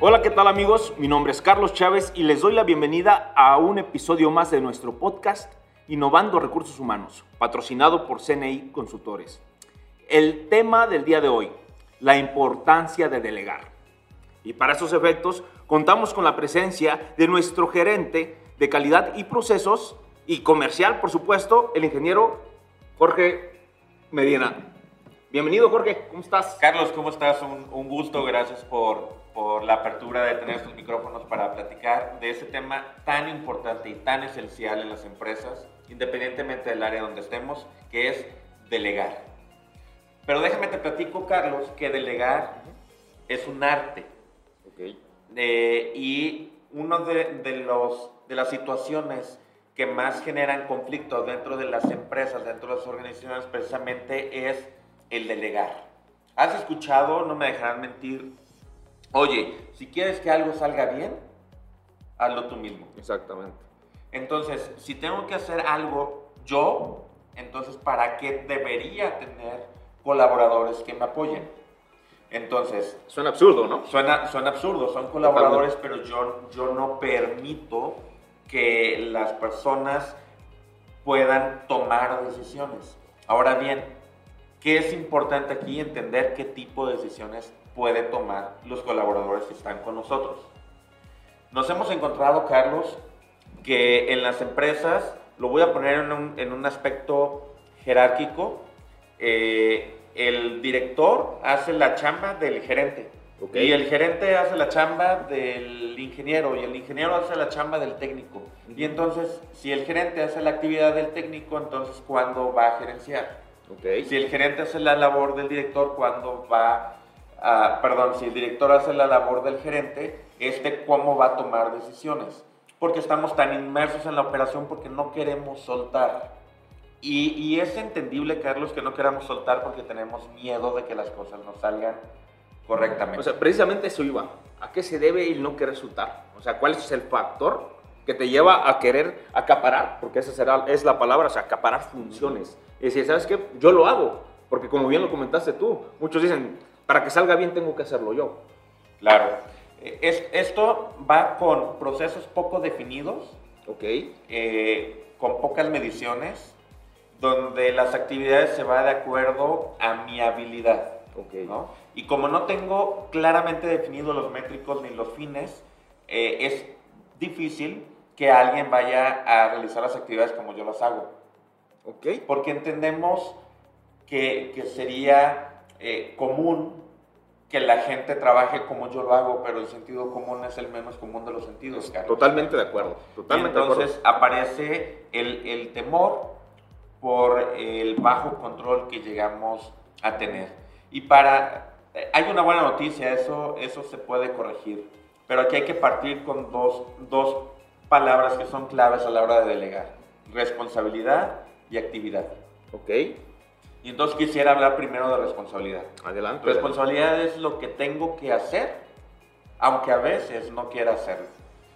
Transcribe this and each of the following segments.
Hola, ¿qué tal amigos? Mi nombre es Carlos Chávez y les doy la bienvenida a un episodio más de nuestro podcast Innovando Recursos Humanos, patrocinado por CNI Consultores. El tema del día de hoy, la importancia de delegar. Y para esos efectos, contamos con la presencia de nuestro gerente de calidad y procesos y comercial, por supuesto, el ingeniero Jorge Medina. Bienvenido, Jorge, ¿cómo estás? Carlos, ¿cómo estás? Un, un gusto, gracias por, por, la apertura de tener estos micrófonos para platicar de ese tema tan importante y tan esencial en las empresas, independientemente del área donde estemos, que es delegar. Pero déjame te platico, Carlos, que delegar es un arte. Okay. Eh, y uno de, de, los, de las situaciones que más generan conflicto dentro de las empresas, dentro de las organizaciones, precisamente es el delegar. ¿Has escuchado, no me dejarán mentir, oye, si quieres que algo salga bien, hazlo tú mismo? Exactamente. Entonces, si tengo que hacer algo yo, entonces, ¿para qué debería tener colaboradores que me apoyen? Entonces... Suena absurdo, ¿no? Suena, suena absurdo, son colaboradores, pero yo, yo no permito que las personas puedan tomar decisiones. Ahora bien, ¿Qué es importante aquí entender qué tipo de decisiones puede tomar los colaboradores que están con nosotros? Nos hemos encontrado, Carlos, que en las empresas, lo voy a poner en un, en un aspecto jerárquico, eh, el director hace la chamba del gerente. Okay. Y el gerente hace la chamba del ingeniero y el ingeniero hace la chamba del técnico. Y entonces, si el gerente hace la actividad del técnico, entonces, ¿cuándo va a gerenciar? Okay. Si el gerente hace la labor del director cuando va perdón, si el director hace la labor del gerente, es de cómo va a tomar decisiones. Porque estamos tan inmersos en la operación porque no queremos soltar. Y, y es entendible, Carlos, que no queramos soltar porque tenemos miedo de que las cosas no salgan correctamente. O sea, precisamente eso iba. ¿A qué se debe el no querer soltar? O sea, ¿cuál es el factor que te lleva a querer acaparar? Porque esa será, es la palabra, o sea, acaparar funciones. Y decir, ¿sabes qué? Yo lo hago, porque como bien lo comentaste tú, muchos dicen, para que salga bien tengo que hacerlo yo. Claro. Es, esto va con procesos poco definidos, okay. eh, con pocas mediciones, donde las actividades se van de acuerdo a mi habilidad. Okay. ¿no? Y como no tengo claramente definidos los métricos ni los fines, eh, es difícil que alguien vaya a realizar las actividades como yo las hago. Okay. Porque entendemos que, que sería eh, común que la gente trabaje como yo lo hago, pero el sentido común es el menos común de los sentidos, Carlos. Totalmente de acuerdo. Totalmente y entonces de acuerdo. aparece el, el, temor por el bajo control que llegamos a tener. Y para... Hay una buena noticia, eso, eso se puede corregir, pero aquí hay que partir con dos, dos palabras que son claves a la hora de delegar. Responsabilidad y actividad. Ok. Y entonces quisiera hablar primero de responsabilidad. Adelante. Responsabilidad adelante. es lo que tengo que hacer, aunque a veces no quiera hacerlo.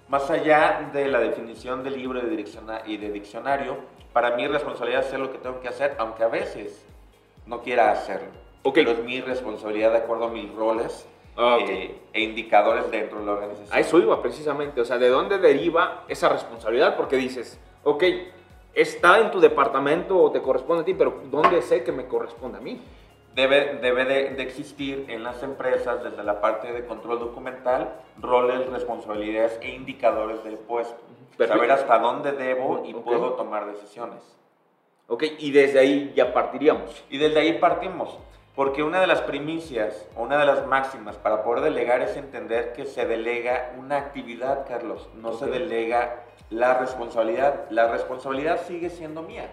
Más allá de la definición del libro y de diccionario, para mí responsabilidad es hacer lo que tengo que hacer, aunque a veces no quiera hacerlo. Okay. Pero es mi responsabilidad de acuerdo a mis roles Ah, okay. eh, e indicadores dentro de la organización. A eso iba precisamente, o sea, ¿de dónde deriva esa responsabilidad? Porque dices, ok, está en tu departamento o te corresponde a ti, pero ¿dónde sé que me corresponde a mí? Debe, debe de, de, existir en las empresas, desde la parte de control documental, roles, responsabilidades e indicadores del puesto. Perfecto. Saber hasta dónde debo y okay. puedo tomar decisiones. Ok, y desde ahí ya partiríamos. Y desde ahí partimos. Porque una de las primicias o una de las máximas para poder delegar es entender que se delega una actividad, Carlos, no okay. se delega la responsabilidad. La responsabilidad sigue siendo mía.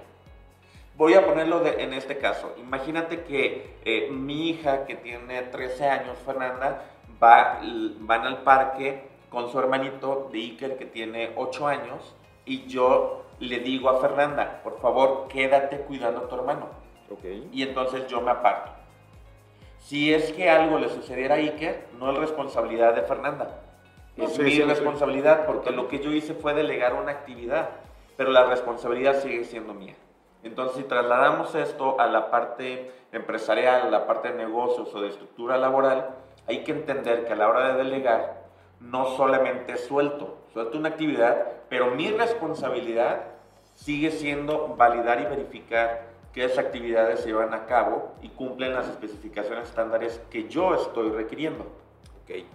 Voy a ponerlo de, en este caso. Imagínate que eh, mi hija, que tiene 13 años, Fernanda, va, van al parque con su hermanito de Iker, que tiene 8 años, y yo le digo a Fernanda, por favor, quédate cuidando a tu hermano. Okay. Y entonces yo me aparto. Si es que algo le sucediera a Iker, no es responsabilidad de Fernanda. Es sí, mi sí, responsabilidad sí. porque lo que yo hice fue delegar una actividad, pero la responsabilidad sigue siendo mía. Entonces, si trasladamos esto a la parte empresarial, a la parte de negocios o de estructura laboral, hay que entender que a la hora de delegar, no solamente suelto, suelto una actividad, pero mi responsabilidad sigue siendo validar y verificar que esas actividades se llevan a cabo y cumplen las especificaciones estándares que yo estoy requiriendo. Okay.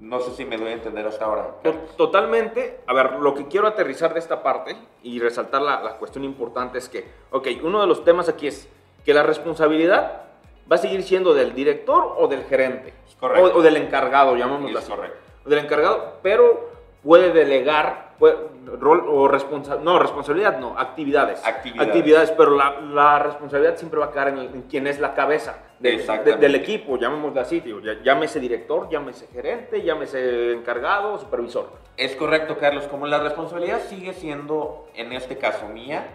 No sé si me doy a entender hasta ahora. Totalmente. A ver, lo que quiero aterrizar de esta parte y resaltar la, la cuestión importante es que, ok, uno de los temas aquí es que la responsabilidad va a seguir siendo del director o del gerente. Correcto. O, del encargado, llamémoslo así. Correcto. Del encargado, pero puede delegar rol o responsabilidad, no, responsabilidad no, actividades. Actividades. Actividades, pero la, la responsabilidad siempre va a caer en, quien es la cabeza del equipo, llamémoslo así, tío, llámese director, llámese gerente, llámese encargado, supervisor. Es correcto, Carlos, como la responsabilidad sigue siendo, en este caso, mía,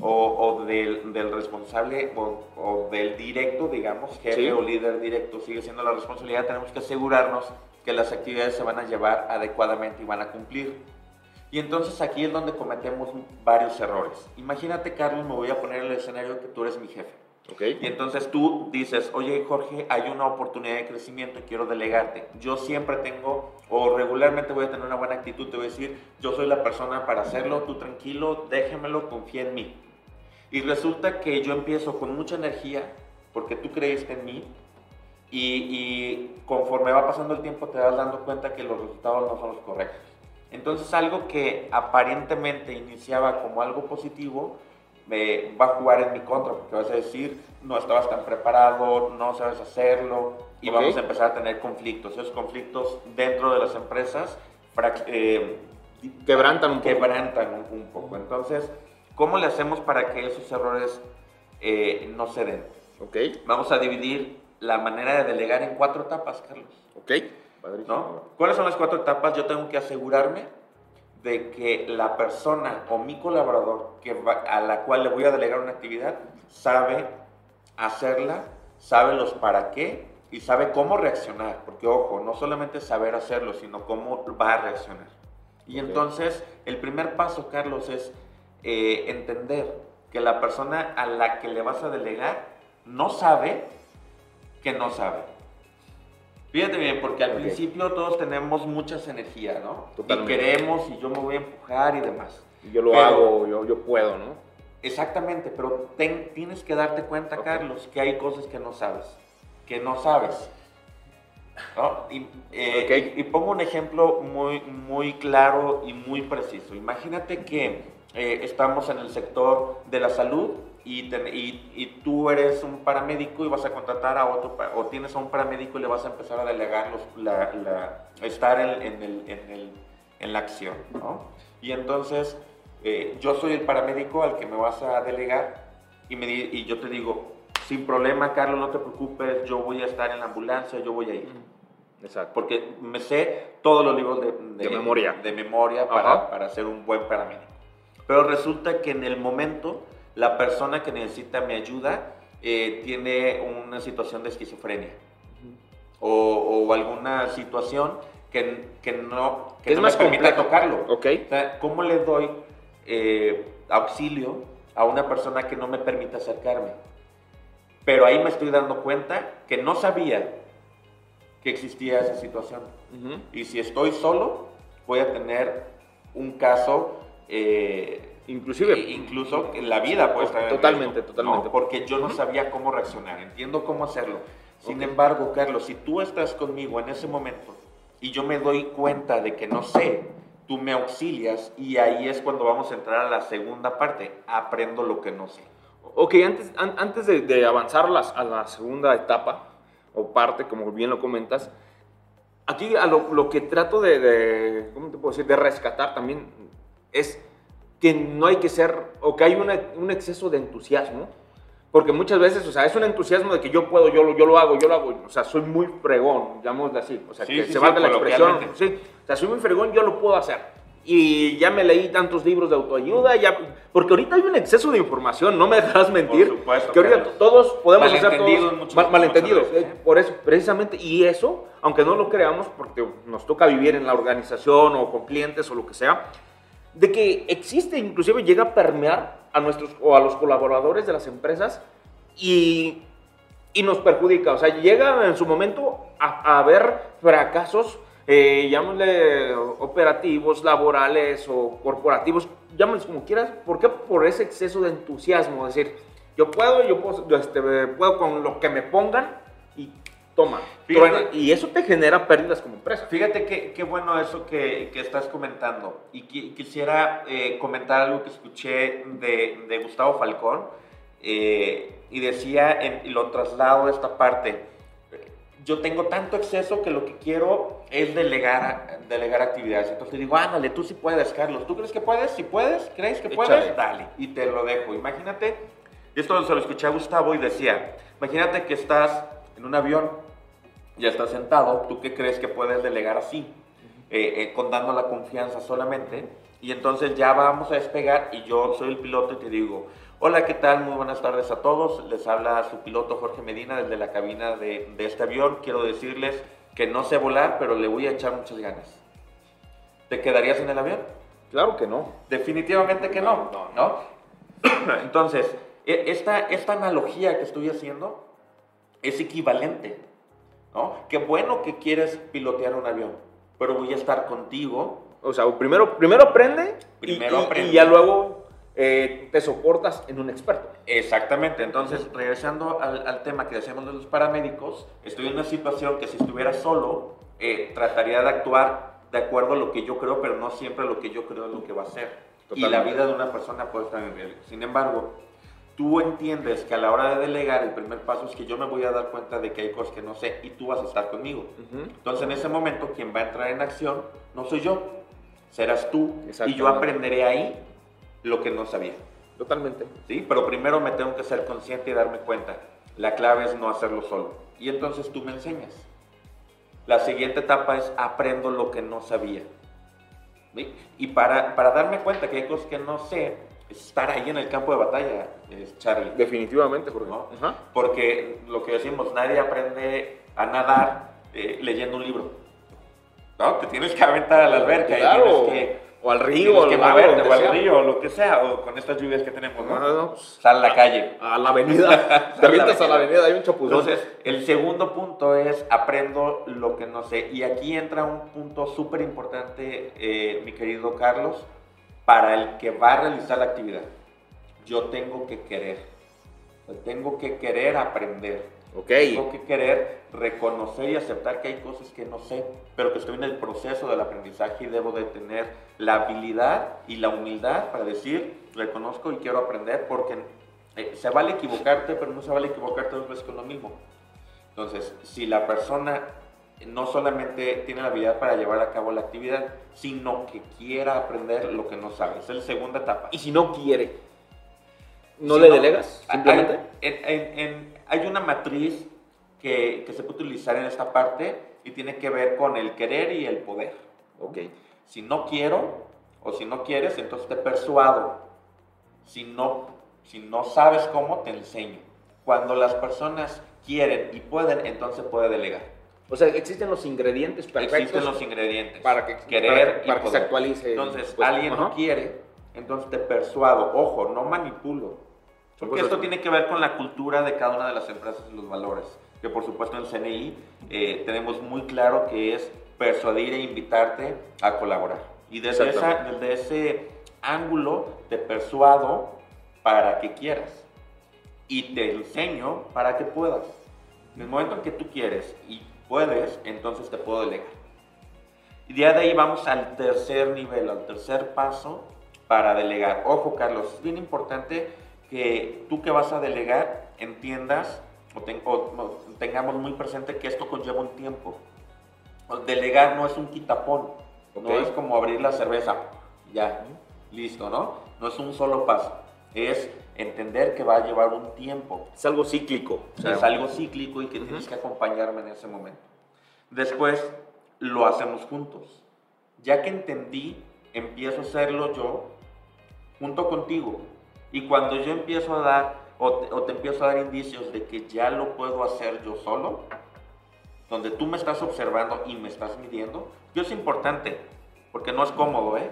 o, del, del, responsable o, o, del directo, digamos, jefe o líder directo, sigue siendo la responsabilidad, tenemos que asegurarnos que las actividades se van a llevar adecuadamente y van a cumplir. Y entonces aquí es donde cometemos varios errores. Imagínate, Carlos, me voy a poner el escenario que tú eres mi jefe. Okay. Y entonces tú dices, oye Jorge, hay una oportunidad de crecimiento y quiero delegarte. Yo siempre tengo, o regularmente voy a tener una buena actitud, te voy a decir, yo soy la persona para hacerlo, tú tranquilo, déjemelo, confía en mí. Y resulta que yo empiezo con mucha energía, porque tú creíste en mí, y, conforme va pasando el tiempo te vas dando cuenta que los resultados no son los correctos. Entonces algo que aparentemente iniciaba como algo positivo, me va a jugar en mi contra, porque vas a decir, no estabas tan preparado, no sabes hacerlo, y vamos a empezar a tener conflictos. Esos conflictos dentro de las empresas eh, quebrantan un poco. Quebrantan un, poco. Entonces, ¿cómo le hacemos para que esos errores eh, no se den? Okay. Vamos a dividir la manera de delegar en cuatro etapas, Carlos. Ok. ¿No? ¿Cuáles son las cuatro etapas? Yo tengo que asegurarme de que la persona o mi colaborador que a la cual le voy a delegar una actividad sabe hacerla, sabe los para qué y sabe cómo reaccionar. Porque, ojo, no solamente saber hacerlo, sino cómo va a reaccionar. Y entonces, el primer paso, Carlos, es eh, entender que la persona a la que le vas a delegar no sabe que no sabe. Fíjate bien, porque al principio todos tenemos muchas energías, ¿no? Totalmente. Y queremos y yo me voy a empujar y demás. Y yo lo hago, yo, yo puedo, ¿no? Exactamente, pero tienes que darte cuenta, Carlos, que hay cosas que no sabes, que no sabes. ¿no? Y, eh, y, pongo un ejemplo muy, muy claro y muy preciso. Imagínate que eh, estamos en el sector de la salud y, y, tú eres un paramédico y vas a contratar a otro, o tienes a un paramédico y le vas a empezar a delegar los, la, la, estar en, en, el, en, el, en, la acción, ¿no? Y entonces, eh, yo soy el paramédico al que me vas a delegar y, me, y yo te digo, sin problema, Carlos, no te preocupes, yo voy a estar en la ambulancia, yo voy a ir. Exacto. Porque me sé todos los libros de, de, memoria, de memoria para, para ser un buen paramédico. Pero resulta que en el momento la persona que necesita mi ayuda eh, tiene una situación de esquizofrenia o, alguna situación que, que no, que es más me permita tocarlo. Okay. ¿Cómo le doy eh, auxilio a una persona que no me permite acercarme? Pero ahí me estoy dando cuenta que no sabía que existía esa situación. Y si estoy solo, voy a tener un caso eh, Inclusive. incluso en la vida Totalmente, totalmente. Porque yo no sabía cómo reaccionar, entiendo cómo hacerlo. Sin embargo, Carlos, si tú estás conmigo en ese momento y yo me doy cuenta de que no sé, tú me auxilias y ahí es cuando vamos a entrar a la segunda parte, aprendo lo que no sé. Ok, antes, antes de, avanzar a la segunda etapa o parte, como bien lo comentas, aquí a lo, que trato de, de, ¿cómo te puedo decir?, de rescatar también es que no hay que ser, o que hay un exceso de entusiasmo, porque muchas veces, o sea, es un entusiasmo de que yo puedo, yo lo, yo lo hago, yo lo hago, o sea, soy muy fregón, llamémoslo así, o sea, que se valga la expresión, sí, o sea, soy muy fregón, yo lo puedo hacer. Y ya me leí tantos libros de autoayuda, ya, porque ahorita hay un exceso de información, no me dejarás mentir. Por supuesto, que ahorita todos podemos hacer todos mal, malentendidos. ¿eh? Por eso, precisamente, y eso, aunque no lo creamos, porque nos toca vivir en la organización o con clientes o lo que sea, de que existe, inclusive llega a permear a nuestros o a los colaboradores de las empresas y, y nos perjudica. O sea, llega en su momento a, haber fracasos eh, llámale operativos, laborales o corporativos, llámales como quieras. ¿Por qué? Por ese exceso de entusiasmo. Es decir, yo puedo, yo puedo, yo, este, puedo con lo que me pongan y toma. Fíjate- y eso te genera pérdidas como empresa. Fíjate qué, qué bueno eso que, que estás comentando. Y qui- quisiera eh, comentar algo que escuché de, de Gustavo Falcón. eh, y decía, en- y lo traslado a esta parte. Yo tengo tanto exceso que lo que quiero es delegar, delegar actividades. Entonces digo, ándale, tú sí puedes, Carlos. ¿Tú crees que puedes? Si puedes, ¿crees que puedes? Échale. Dale. Y te lo dejo. Imagínate, esto se lo escuché a Gustavo y decía, imagínate que estás en un avión ya estás sentado, ¿tú qué crees que puedes delegar así? Eh, eh, con dando la confianza solamente. Y entonces ya vamos a despegar y yo soy el piloto y te digo, hola, ¿qué tal? Muy buenas tardes a todos. Les habla su piloto Jorge Medina desde la cabina de, de este avión. Quiero decirles que no sé volar, pero le voy a echar muchas ganas. ¿Te quedarías en el avión? Claro que no. Definitivamente que no, No, ¿no? Entonces, e- esta, esta analogía que estoy haciendo es equivalente, ¿no? Qué bueno que quieres pilotear un avión, pero voy a estar contigo. O sea, primero, primero aprende, y- Primero y, aprende. y ya luego eh, te soportas en un experto. Exactamente, entonces, regresando al, al tema que decíamos de los paramédicos, estoy en una situación que si estuviera solo, eh, trataría de actuar de acuerdo a lo que yo creo, pero no siempre lo que yo creo es lo que va a ser. Y la vida de una persona puede estar en riesgo. Sin embargo, tú entiendes que a la hora de delegar, el primer paso es que yo me voy a dar cuenta de que hay cosas que no sé y tú vas a estar conmigo. Ujú. Entonces, en ese momento, quien va a entrar en acción no soy yo, serás tú. Y yo aprenderé ahí lo que no sabía. Totalmente. ¿sí? Pero primero me tengo que ser consciente y darme cuenta. La clave es no hacerlo solo. Y entonces tú me enseñas. La siguiente etapa es aprendo lo que no sabía. ¿sí? Y para, para darme cuenta que hay cosas que no sé, estar ahí en el campo de batalla, Charlie. Definitivamente, Jorge. ¿no? Porque lo que decimos, nadie aprende a nadar eh, leyendo un libro. ¿No? Te tienes que aventar a la alberca Claro. y tienes que, o al río, o al lago, o río, o lo que sea, o con estas lluvias que tenemos, ¿no? No, no, no, pues, Sal a la calle. a la avenida. Te avientas a la avenida, hay un chapuzón. Entonces, el segundo punto es aprendo lo que no sé. Y aquí entra un punto súper importante, eh, mi querido Carlos, para el que va a realizar la actividad. Yo tengo que querer. Yo Tengo que querer aprender. ok. Tengo que querer reconocer y aceptar que hay cosas que no sé, pero que estoy en el proceso del aprendizaje y debo de tener la habilidad y la humildad para decir, reconozco y quiero aprender, porque eh, se vale equivocarte, pero no se vale equivocarte dos veces con lo mismo. Entonces, si la persona no solamente tiene la habilidad para llevar a cabo la actividad, sino que quiera aprender lo que no sabe. Esa es la segunda etapa. Y si no quiere, ¿no Si le delegas? hay- Simplemente. en- en- en- hay una matriz que, que se puede utilizar en esta parte y tiene que ver con el querer y el poder. Ok. Si no quiero o si no quieres, entonces te persuado. Si no, si no sabes cómo, te enseño. Cuando las personas quieren y pueden, entonces puede delegar. O sea, existen los ingredientes perfectos Existen los ingredientes. para que, querer para, y para que se actualice. Entonces, pues, alguien no quiere, entonces te persuado. Ojo, no manipulo. Porque esto tiene que ver con la cultura de cada una de las empresas y los valores. Que por supuesto en CNI eh, tenemos muy claro que es persuadir e invitarte a colaborar. Y desde, esa, desde ese ángulo te persuado para que quieras. Y te enseño para que puedas. En el momento en que tú quieres y puedes, entonces te puedo delegar. Y de ahí vamos al tercer nivel, al tercer paso para delegar. Ojo, Carlos, es bien importante que tú que vas a delegar entiendas o, ten- o- o tengamos muy presente que esto conlleva un tiempo. Delegar no es un quitapón, no es como abrir la cerveza, ya, listo, ¿no? No es un solo paso, es entender que va a llevar un tiempo, Es algo cíclico. o sea, es algo cíclico y que tienes que acompañarme en ese momento. Después lo hacemos juntos. Ya que entendí, empiezo a hacerlo yo junto contigo. Y cuando yo empiezo a dar o te, o te empiezo a dar indicios de que ya lo puedo hacer yo solo, donde tú me estás observando y me estás midiendo, yo es importante, porque no es cómodo, ¿eh?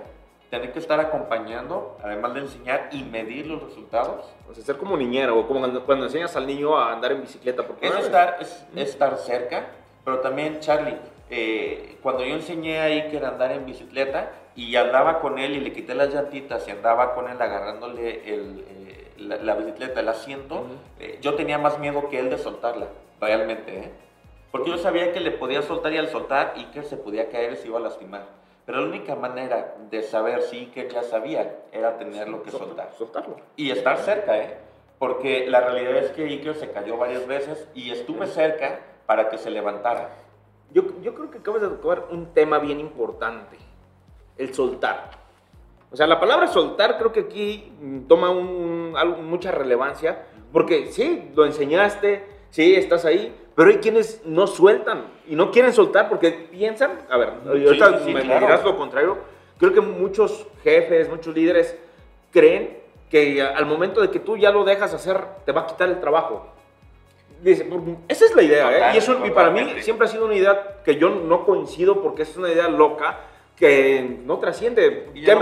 Tener que estar acompañando, además de enseñar y medir los resultados, o sea, ser como niñero, o como cuando, cuando enseñas al niño a andar en bicicleta. Porque Es estar, es, es estar cerca, pero también, Charlie, eh, cuando yo enseñé a Iker a andar en bicicleta y andaba con él y le quité las llantitas y andaba con él agarrándole el, eh, la, bicicleta, el asiento, eh, yo tenía más miedo que él de soltarla, realmente. Porque yo sabía que le podía soltar y al soltar Iker se podía caer y se iba a lastimar. Pero la única manera de saber si Iker ya sabía era tenerlo que soltar. Soltarlo. Y estar cerca, ¿eh? Porque la realidad es que Iker se cayó varias veces y estuve cerca para que se levantara. Yo, yo creo que acabas de tocar un tema bien importante, el soltar. O sea, la palabra soltar creo que aquí toma un, mucha relevancia, porque sí, lo enseñaste, sí, estás ahí, pero hay quienes no sueltan y no quieren soltar porque piensan, a ver, ahorita me, dirás lo contrario, creo que muchos jefes, muchos líderes creen que al momento de que tú ya lo dejas hacer, te va a quitar el trabajo. Dice, esa es la idea, ¿eh? y, eso, y para mí siempre ha sido una idea que yo no coincido porque es una idea loca que no trasciende. Qué,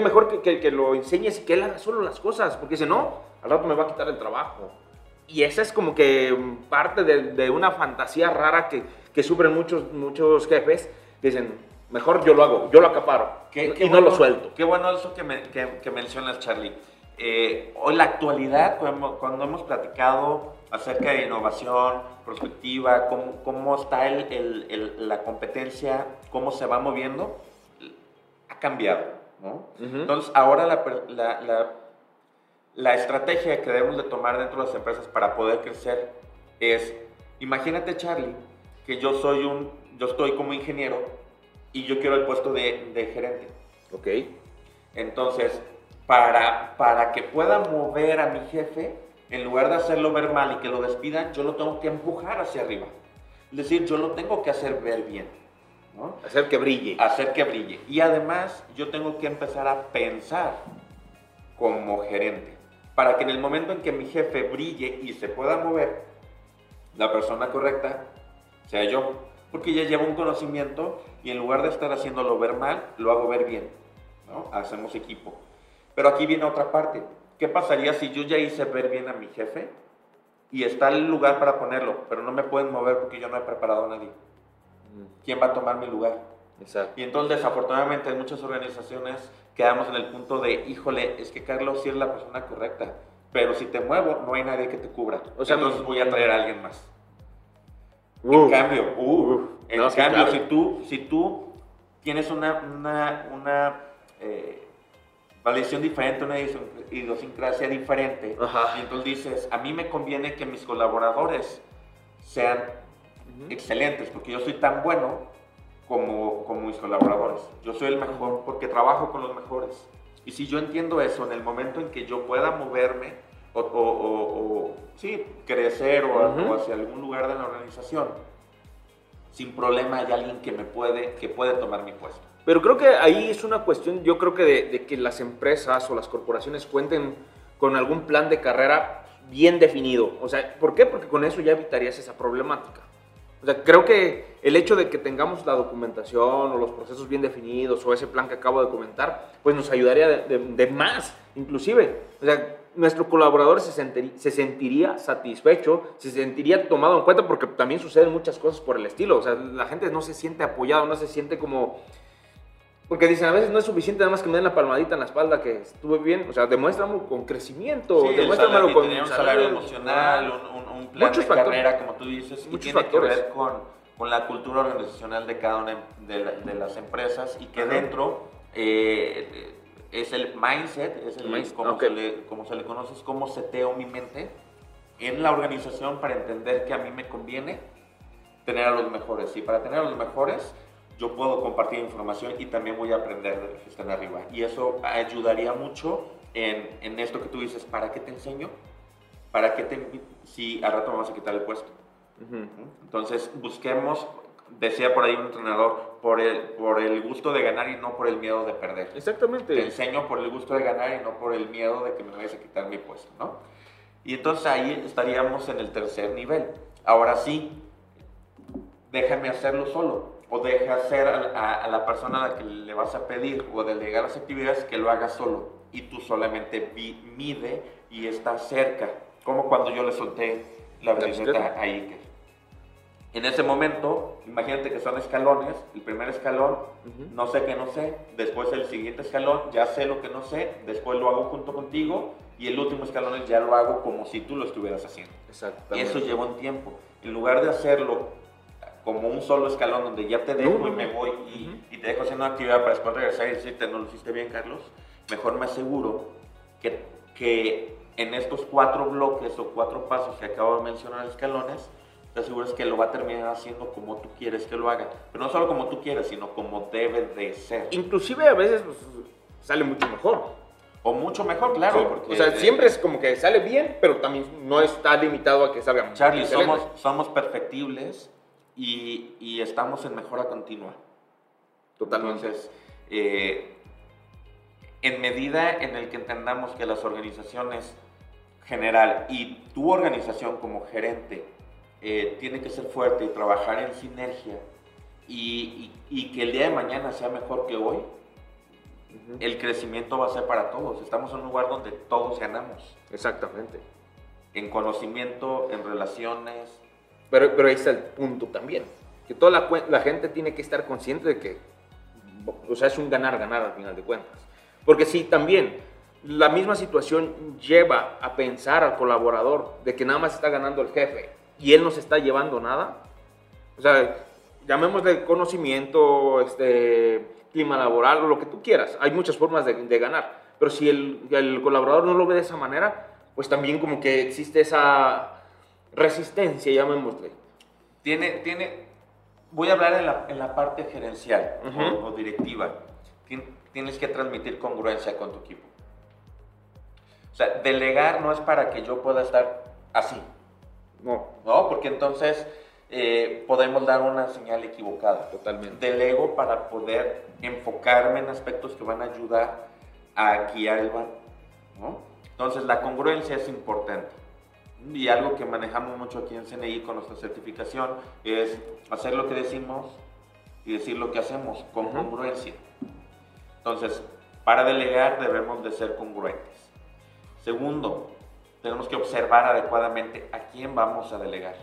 mejor que, que, lo enseñes y que él haga solo las cosas, porque si no, al rato me va a quitar el trabajo. Y esa es como que parte de, de una fantasía rara que, que, sufren muchos, muchos jefes. Dicen, mejor yo lo hago, yo lo acaparo y no lo suelto. Qué bueno eso que, me, que mencionas, Charlie. Eh, hoy la actualidad, cuando, hemos platicado acerca de innovación, perspectiva, cómo, cómo está el, el, la competencia, cómo se va moviendo, ha cambiado. ¿no? Entonces, ahora la, la, la, estrategia que debemos de tomar dentro de las empresas para poder crecer es, imagínate Charlie, que yo soy un, yo estoy como ingeniero y yo quiero el puesto de, de gerente. Ok. Entonces, para, para que pueda mover a mi jefe, en lugar de hacerlo ver mal y que lo despidan, yo lo tengo que empujar hacia arriba. Es decir, yo lo tengo que hacer ver bien. Hacer que brille. Hacer que brille. Y además, yo tengo que empezar a pensar como gerente. Para que en el momento en que mi jefe brille y se pueda mover, la persona correcta sea yo. Porque ya llevo un conocimiento y en lugar de estar haciéndolo ver mal, lo hago ver bien. ¿no? Hacemos equipo. Pero aquí viene otra parte. ¿Qué pasaría si yo ya hice ver bien a mi jefe y está el lugar para ponerlo, pero no me pueden mover porque yo no he preparado a nadie? ¿Quién va a tomar mi lugar? Exacto. Y entonces, desafortunadamente, en muchas organizaciones quedamos en el punto de, híjole, es que Carlos sí es la persona correcta, pero si te muevo, no hay nadie que te cubra. O sea, entonces voy a traer a alguien más. en cambio, en cambio si, tú, si tú tienes una, una, una eh, validación diferente, una idiosincrasia diferente. Y entonces dices, a mí me conviene que mis colaboradores sean excelentes, porque yo soy tan bueno como, como mis colaboradores. Yo soy el mejor porque trabajo con los mejores. Y si yo entiendo eso, en el momento en que yo pueda moverme o, o, sí, crecer o, hacia algún lugar de la organización, sin problema hay alguien que me puede, que puede tomar mi puesto. Pero creo que ahí es una cuestión, yo creo que de, que las empresas o las corporaciones cuenten con algún plan de carrera bien definido. O sea, ¿por qué? Porque con eso ya evitarías esa problemática. O sea, creo que el hecho de que tengamos la documentación o los procesos bien definidos o ese plan que acabo de comentar, pues nos ayudaría de, más, inclusive. O sea, nuestro colaborador se, sentiría, se sentiría satisfecho, se sentiría tomado en cuenta porque también suceden muchas cosas por el estilo. O sea, la gente no se siente apoyado, no se siente como porque dicen, a veces no es suficiente nada más que me den la palmadita en la espalda que estuve bien. O sea, demuéstrame con crecimiento, sí, demuéstramelo con un salario emocional, un, un, plan de carrera, como tú dices, y tiene que ver con, con, la cultura organizacional de cada una de, las empresas y que dentro eh, es el mindset, es el, mindset. Como, se le, como se le conoce, es cómo seteo mi mente en la organización para entender que a mí me conviene tener a los mejores. Y para tener a los mejores yo puedo compartir información y también voy a aprender de los que están arriba. Y eso ayudaría mucho en, en esto que tú dices, ¿para qué te enseño? ¿Para qué te... si al rato vamos a quitar el puesto? Entonces, busquemos, decía por ahí un entrenador, por el, por el gusto de ganar y no por el miedo de perder. Exactamente. Te enseño por el gusto de ganar y no por el miedo de que me vayas a quitar mi puesto, ¿no? Y entonces ahí estaríamos en el tercer nivel. Ahora sí, déjame hacerlo solo o deja hacer a, la persona a la que le vas a pedir o delegar las actividades que lo haga solo y tú solamente mide y está cerca, como cuando yo le solté la bicicleta a Iker. En ese momento, imagínate que son escalones, el primer escalón, no sé qué no sé, después el siguiente escalón, ya sé lo que no sé, después lo hago junto contigo y el último escalón ya lo hago como si tú lo estuvieras haciendo. Y eso lleva un tiempo. En lugar de hacerlo como un solo escalón donde ya te dejo y me voy y, te dejo haciendo una actividad para después regresar y decirte, no lo hiciste bien, Carlos, mejor me aseguro que, que en estos cuatro bloques o cuatro pasos que acabo de mencionar, escalones, te aseguras que lo va a terminar haciendo como tú quieres que lo haga. Pero no solo como tú quieres, sino como debe de ser. Inclusive a veces pues, sale mucho mejor. O mucho mejor, claro. porque, o sea, siempre es como que sale bien, pero también no está limitado a que salga Charlie, somos, somos perfectibles y, y, estamos en mejora continua. Totalmente. Entonces, eh, en medida en el que entendamos que las organizaciones general y tu organización como gerente eh, tiene que ser fuerte y trabajar en sinergia y, que el día de mañana sea mejor que hoy, el crecimiento va a ser para todos. Estamos en un lugar donde todos ganamos. Exactamente. En conocimiento, en relaciones. Pero, pero ahí está el punto también. Que toda la, gente tiene que estar consciente de que, o sea, es un ganar-ganar al final de cuentas. Porque si también la misma situación lleva a pensar al colaborador de que nada más está ganando el jefe y él no se está llevando nada, o sea, llamémosle conocimiento, este, clima laboral o lo que tú quieras, hay muchas formas de, ganar, pero si el, el, colaborador no lo ve de esa manera, pues también como que existe esa resistencia, llamémosle. Tiene, tiene, voy a hablar en la, en la parte gerencial o, o directiva tienes que transmitir congruencia con tu equipo. O sea, delegar no es para que yo pueda estar así. No. No, porque entonces eh, podemos dar una señal equivocada. Totalmente. Delego para poder enfocarme en aspectos que van a ayudar a guiar el barco. ¿no? Entonces, la congruencia es importante. Y algo que manejamos mucho aquí en CNI con nuestra certificación es hacer lo que decimos y decir lo que hacemos con congruencia. Entonces, para delegar debemos de ser congruentes. Segundo, tenemos que observar adecuadamente a quién vamos a delegar.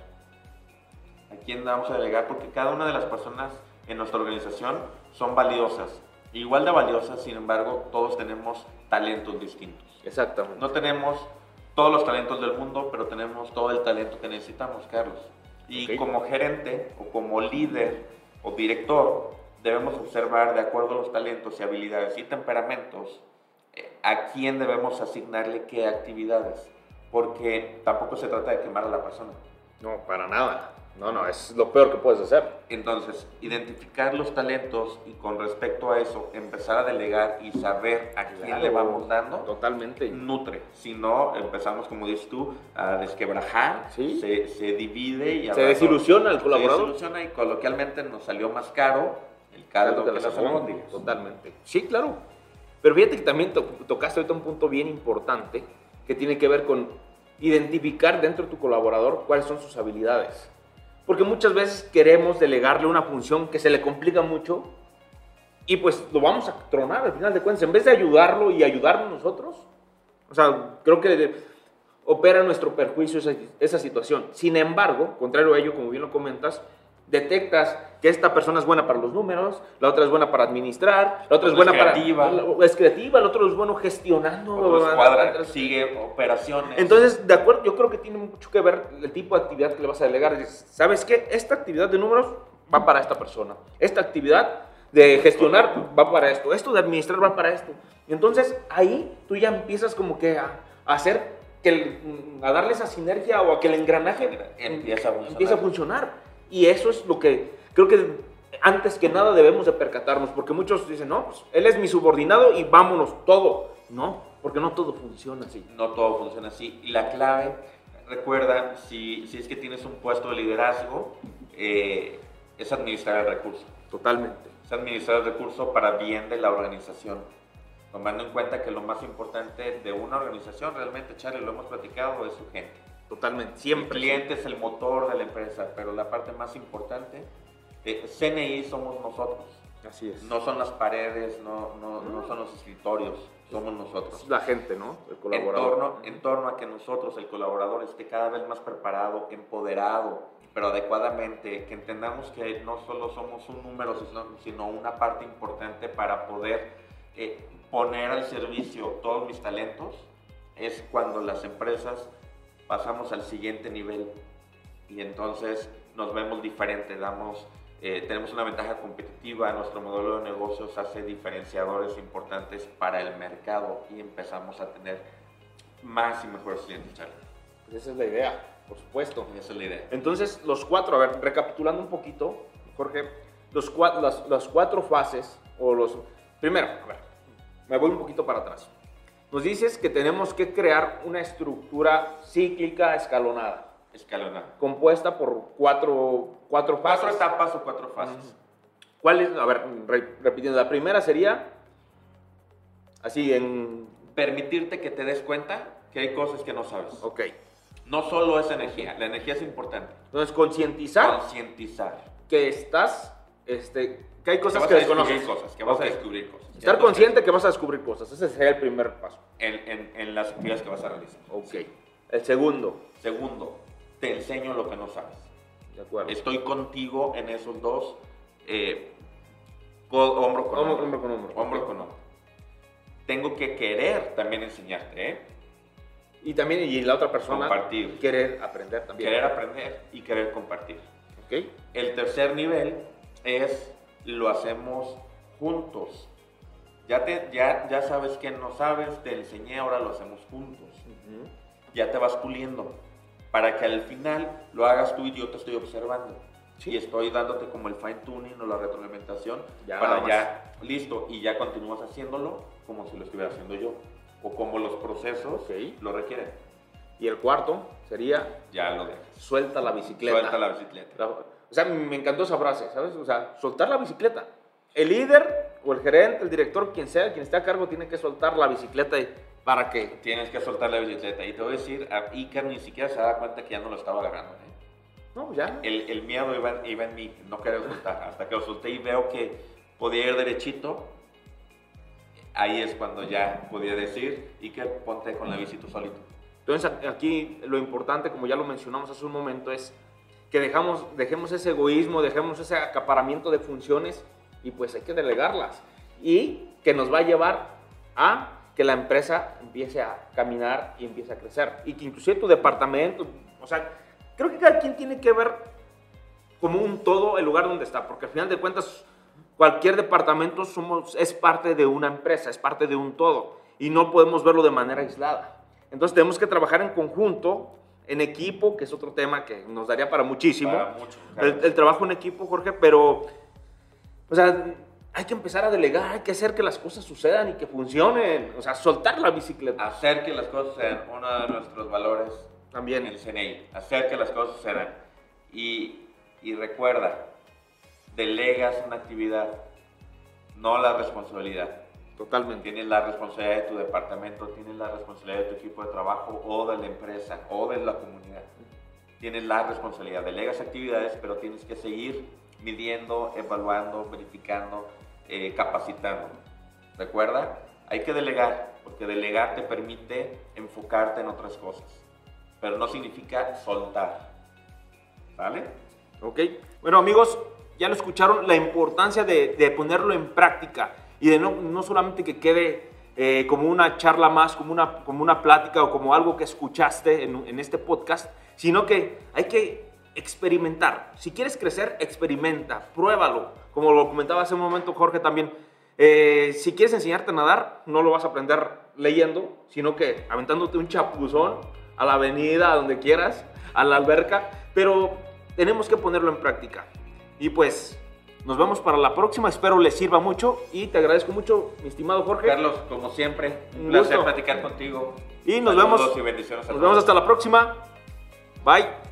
A quién vamos a delegar porque cada una de las personas en nuestra organización son valiosas. Igual de valiosas, sin embargo, todos tenemos talentos distintos. Exactamente. No tenemos todos los talentos del mundo, pero tenemos todo el talento que necesitamos, Carlos. Y como gerente o como líder o director, debemos observar de acuerdo a los talentos y habilidades y temperamentos eh, a quién debemos asignarle qué actividades, porque tampoco se trata de quemar a la persona. No, para nada. No, no, es lo peor que puedes hacer. Entonces, identificar los talentos y con respecto a eso, empezar a delegar y saber a quién le vamos dando. Totalmente. Nutre. Si no, empezamos, como dices tú, a desquebrajar. ¿Sí? Se, se divide y... Se desilusiona el colaborador. Se desilusiona y coloquialmente nos salió más caro el caldo de las albóndigas. Totalmente. Sí, claro. Pero fíjate que también tocaste ahorita un punto bien importante que tiene que ver con identificar dentro de tu colaborador cuáles son sus habilidades. Porque muchas veces queremos delegarle una función que se le complica mucho y pues lo vamos a tronar al final de cuentas. En vez de ayudarlo y ayudarnos nosotros, o sea, creo que opera nuestro perjuicio esa, esa situación. Sin embargo, contrario a ello, como bien lo comentas, detectas que esta persona es buena para los números, la otra es buena para administrar, la otra es buena para... Es creativa, el otro es bueno gestionando. sigue operaciones. Entonces, de acuerdo, yo creo que tiene mucho que ver el tipo de actividad que le vas a delegar. ¿Sabes qué? Esta actividad de números va para esta persona. Esta actividad de gestionar va para esto. Esto de administrar va para esto. Y entonces, ahí tú ya empiezas como que a, hacer, que a darle esa sinergia o a que el engranaje empieza a funcionar. Y eso es lo que creo que antes que nada debemos de percatarnos, porque muchos dicen, no, pues él es mi subordinado y vámonos, todo. No, porque no todo funciona así. No todo funciona así. Y la clave, recuerda, si, si es que tienes un puesto de liderazgo, eh, es administrar el recurso. Totalmente. Es administrar el recurso para bien de la organización. Tomando en cuenta que lo más importante de una organización, realmente, Charlie, lo hemos platicado, es su gente. Totalmente, siempre. El cliente es el motor de la empresa, pero la parte más importante, eh, CNI somos nosotros. Así es. No son las paredes, no, no, no son los escritorios, somos nosotros. la gente, ¿no? El colaborador. En torno, en torno a que nosotros, el colaborador, esté cada vez más preparado, empoderado, pero adecuadamente, que entendamos que no solo somos un número, sino, una parte importante para poder eh, poner al servicio todos mis talentos, es cuando las empresas pasamos al siguiente nivel y entonces nos vemos diferente, damos, eh, tenemos una ventaja competitiva, nuestro modelo de negocios hace diferenciadores importantes para el mercado y empezamos a tener más y mejores clientes, pues esa es la idea, por supuesto. Esa es la idea. Entonces, los cuatro, a ver, recapitulando un poquito, Jorge, los cuatro, las, las cuatro fases, o los... Primero, a ver, me voy un poquito para atrás. Nos dices que tenemos que crear una estructura cíclica escalonada. Escalonada. Compuesta por cuatro, cuatro fases. Cuatro etapas o cuatro fases. ¿Cuál es? A ver, repitiendo. La primera sería, así en... Permitirte que te des cuenta que hay cosas que no sabes. Ok. No solo es energía, la energía es importante. Entonces, concientizar. Concientizar. Que estás, este, que hay cosas que, que desconoces. Cosas, que vas a descubrir cosas. Estar consciente que vas a descubrir cosas. Ese sería el primer paso. En, en, en las actividades que vas a realizar. Ok. El segundo. Segundo, te enseño lo que no sabes. De acuerdo. Estoy contigo en esos dos, eh, hombro con hombro. Hombro con hombro. Hombro con hombro. Tengo que querer también enseñarte, ¿eh? Y también, y la otra persona, compartir. querer aprender también. Querer aprender y querer compartir. ¿Ok? El tercer nivel es lo hacemos juntos. Ya, te, ya, ya sabes que no sabes, te enseñé, ahora lo hacemos juntos. Ya te vas puliendo. Para que al final lo hagas tú y yo te estoy observando. Y estoy dándote como el fine tuning o la retroalimentación para ya, listo, y ya continúas haciéndolo como si lo estuviera haciendo yo o como los procesos lo requieren. Y el cuarto sería... Ya lo dejas. Suelta la bicicleta. Suelta la bicicleta. O sea, me encantó esa frase, ¿sabes? O sea, soltar la bicicleta. El líder o el gerente, el director, quien sea, quien esté a cargo, tiene que soltar la bicicleta para que... Tienes que soltar la bicicleta. Y te voy a decir, a Icar ni siquiera se da cuenta que ya no lo estaba agarrando. ¿eh? No, ya. El, el miedo iba, iba, en mí, no quería soltar. Hasta que lo solté y veo que podía ir derechito ahí es cuando ya podía decir que ponte con la bici tú solito. Entonces aquí lo importante, como ya lo mencionamos hace un momento, es que dejamos, dejemos ese egoísmo, dejemos ese acaparamiento de funciones y pues hay que delegarlas. Y que nos va a llevar a que la empresa empiece a caminar y empiece a crecer. Y que inclusive tu departamento, o sea, creo que cada quien tiene que ver como un todo el lugar donde está, porque al final de cuentas Cualquier departamento somos, es parte de una empresa, es parte de un todo y no podemos verlo de manera aislada. Entonces tenemos que trabajar en conjunto, en equipo, que es otro tema que nos daría para muchísimo. el, trabajo en equipo, Jorge, pero, o sea, hay que empezar a delegar, hay que hacer que las cosas sucedan y que funcionen, o sea, soltar la bicicleta. Hacer que las cosas sean uno de nuestros valores también en el CNI, hacer que las cosas sucedan. Y, y recuerda, delegas una actividad, no la responsabilidad. Totalmente. Tienes la responsabilidad de tu departamento, tienes la responsabilidad de tu equipo de trabajo o de la empresa o de la comunidad. Tienes la responsabilidad, delegas actividades, pero tienes que seguir midiendo, evaluando, verificando, eh, capacitando. Recuerda, hay que delegar, porque delegar te permite enfocarte en otras cosas, pero no significa soltar. ¿Vale? Ok. Bueno, amigos, ya lo escucharon, la importancia de, ponerlo en práctica y de no, no solamente que quede eh, como una charla más, como una, como una plática o como algo que escuchaste en, este podcast, sino que hay que experimentar. Si quieres crecer, experimenta, pruébalo. Como lo comentaba hace un momento Jorge también, eh, si quieres enseñarte a nadar, no lo vas a aprender leyendo, sino que aventándote un chapuzón a la avenida, a donde quieras, a la alberca, pero tenemos que ponerlo en práctica. Y pues nos vemos para la próxima. Espero les sirva mucho y te agradezco mucho, mi estimado Jorge. Carlos, como siempre, un, placer platicar contigo. Y nos vemos. Y bendiciones nos vemos hasta la próxima. Bye.